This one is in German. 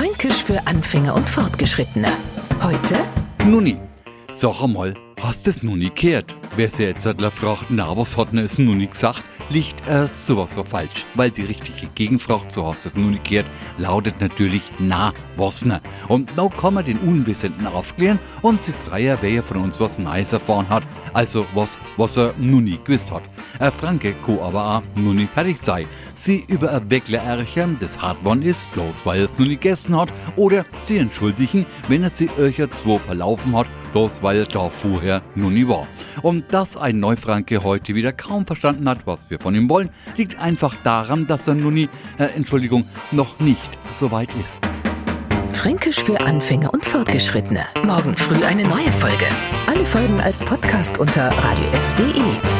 Fränkisch für Anfänger und Fortgeschrittene. Heute Nuni, sag einmal, hast es noch nie? Wer sich jetzt halt fragt, na, was hat denn es nie gesagt, liegt äh, sowas so falsch. Weil die richtige Gegenfrage, so hast es noch nie lautet natürlich, na, was ne? Und now kann man den Unwissenden aufklären und sie freier, wer von uns was Neues erfahren hat, also was, was er noch nie gewusst hat. Äh, Franke ko aber auch noch nie fertig sei. Sie über ein Bäcklerärchen, das hart ist, bloß weil es nie gegessen hat, oder sie entschuldigen, wenn er sie euch zwei verlaufen hat, bloß weil er da vorher noch nie war. Und dass ein Neufranke heute wieder kaum verstanden hat, was wir von ihm wollen, liegt einfach daran, dass er nun nie, äh, Entschuldigung, noch nicht so weit ist. Fränkisch für Anfänger und Fortgeschrittene. Morgen früh eine neue Folge. Alle Folgen als Podcast unter radiof.de.